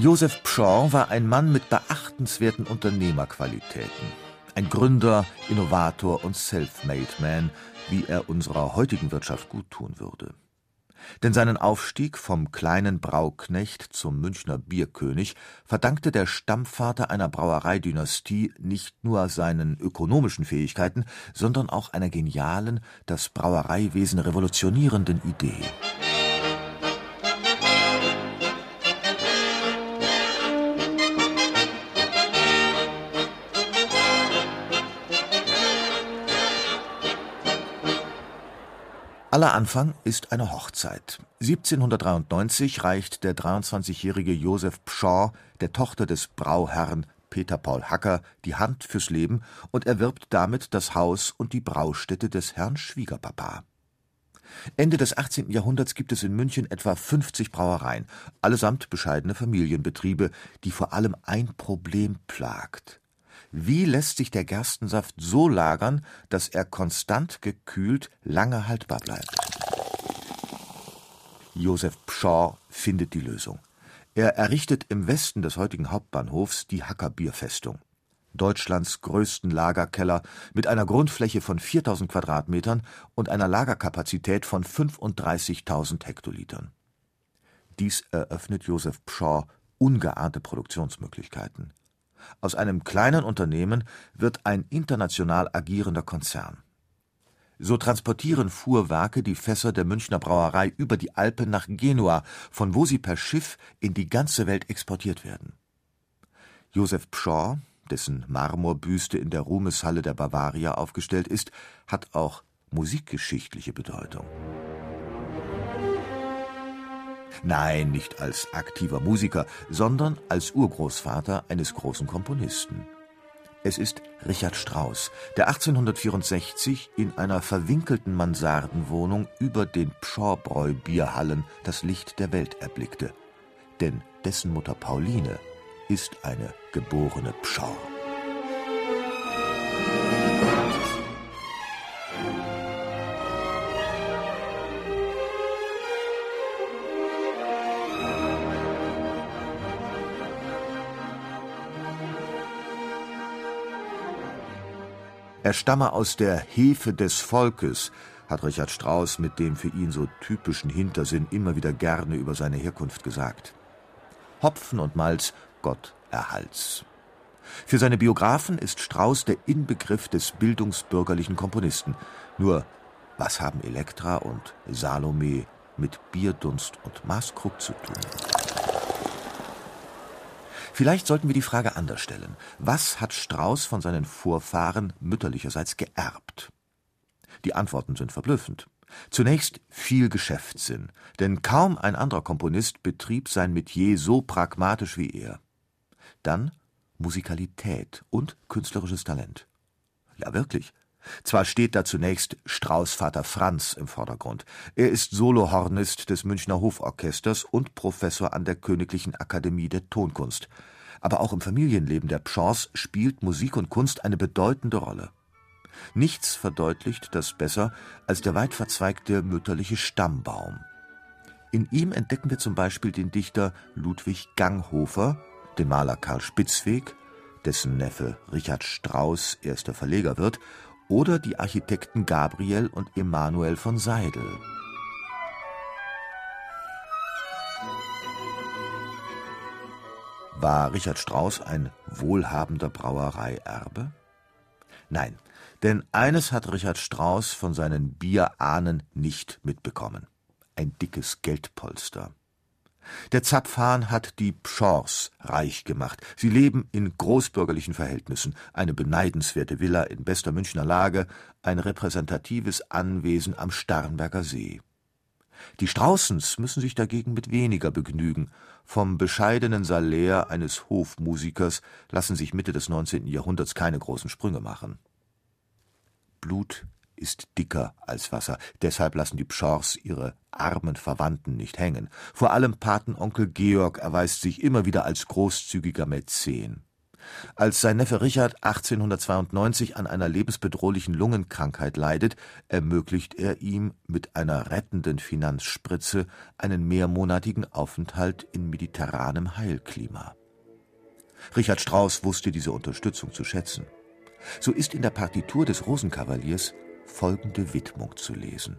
Joseph Pschorr war ein Mann mit beachtenswerten Unternehmerqualitäten. Ein Gründer, Innovator und Self-Made Man, wie er unserer heutigen Wirtschaft gut tun würde. Denn seinen Aufstieg vom kleinen Brauknecht zum Münchner Bierkönig verdankte der Stammvater einer Brauereidynastie nicht nur seinen ökonomischen Fähigkeiten, sondern auch einer genialen, das Brauereiwesen revolutionierenden Idee. Aller Anfang ist eine Hochzeit. 1793 reicht der 23-jährige Josef Pschorr der Tochter des Brauherrn Peter Paul Hacker die Hand fürs Leben und erwirbt damit das Haus und die Braustätte des Herrn Schwiegerpapa. Ende des 18. Jahrhunderts gibt es in München etwa 50 Brauereien, allesamt bescheidene Familienbetriebe, die vor allem ein Problem plagt wie lässt sich der Gerstensaft so lagern, dass er konstant gekühlt lange haltbar bleibt? Josef Pschorr findet die Lösung. Er errichtet im Westen des heutigen Hauptbahnhofs die Hacker Bierfestung. Deutschlands größten Lagerkeller mit einer Grundfläche von 4000 Quadratmetern und einer Lagerkapazität von 35.000 Hektolitern. Dies eröffnet Josef Pschorr ungeahnte Produktionsmöglichkeiten. Aus einem kleinen Unternehmen wird ein international agierender Konzern. So transportieren Fuhrwerke die Fässer der Münchner Brauerei über die Alpen nach Genua, von wo sie per Schiff in die ganze Welt exportiert werden. Josef Pschorr, dessen Marmorbüste in der Ruhmeshalle der Bavaria aufgestellt ist, hat auch musikgeschichtliche Bedeutung. Nein, nicht als aktiver Musiker, sondern als Urgroßvater eines großen Komponisten. Es ist Richard Strauss, der 1864 in einer verwinkelten Mansardenwohnung über den Pschorrbräu-Bierhallen das Licht der Welt erblickte. Denn dessen Mutter Pauline ist eine geborene Pschorr. Er stamme aus der Hefe des Volkes, hat Richard Strauss mit dem für ihn so typischen Hintersinn immer wieder gerne über seine Herkunft gesagt. Hopfen und Malz, Gott erhalts. Für seine Biografen ist Strauss der Inbegriff des bildungsbürgerlichen Komponisten. Nur, was haben Elektra und Salome mit Bierdunst und Maßkrug zu tun? Vielleicht sollten wir die Frage anders stellen. Was hat Strauß von seinen Vorfahren mütterlicherseits geerbt? Die Antworten sind verblüffend. Zunächst viel Geschäftssinn, denn kaum ein anderer Komponist betrieb sein Metier so pragmatisch wie er. Dann Musikalität und künstlerisches Talent. Ja, wirklich. Zwar steht da zunächst Strauß Vater Franz im Vordergrund. Er ist Solohornist des Münchner Hoforchesters und Professor an der Königlichen Akademie der Tonkunst. Aber auch im Familienleben der Pschorrs spielt Musik und Kunst eine bedeutende Rolle. Nichts verdeutlicht das besser als der weit verzweigte mütterliche Stammbaum. In ihm entdecken wir zum Beispiel den Dichter Ludwig Ganghofer, den Maler Karl Spitzweg, dessen Neffe Richard Strauss erster Verleger wird, oder die Architekten Gabriel und Emanuel von Seidel. War Richard Strauss ein wohlhabender Brauereierbe? Nein, denn eines hat Richard Strauss von seinen Bierahnen nicht mitbekommen: ein dickes Geldpolster. Der Zapfhahn hat die Pschorrs reich gemacht. Sie leben in großbürgerlichen Verhältnissen, eine beneidenswerte Villa in bester Münchner Lage, ein repräsentatives Anwesen am Starnberger See. Die Straußens müssen sich dagegen mit weniger begnügen. Vom bescheidenen Salär eines Hofmusikers lassen sich Mitte des 19. Jahrhunderts keine großen Sprünge machen. Blut ist dicker als Wasser, deshalb lassen die Pschorrs ihre armen Verwandten nicht hängen. Vor allem Patenonkel Georg erweist sich immer wieder als großzügiger Mäzen. Als sein Neffe Richard 1892 an einer lebensbedrohlichen Lungenkrankheit leidet, ermöglicht er ihm mit einer rettenden Finanzspritze einen mehrmonatigen Aufenthalt in mediterranem Heilklima. Richard Strauss wusste diese Unterstützung zu schätzen. So ist in der Partitur des Rosenkavaliers folgende Widmung zu lesen: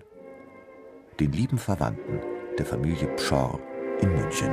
Den lieben Verwandten der Familie Pschorr in München.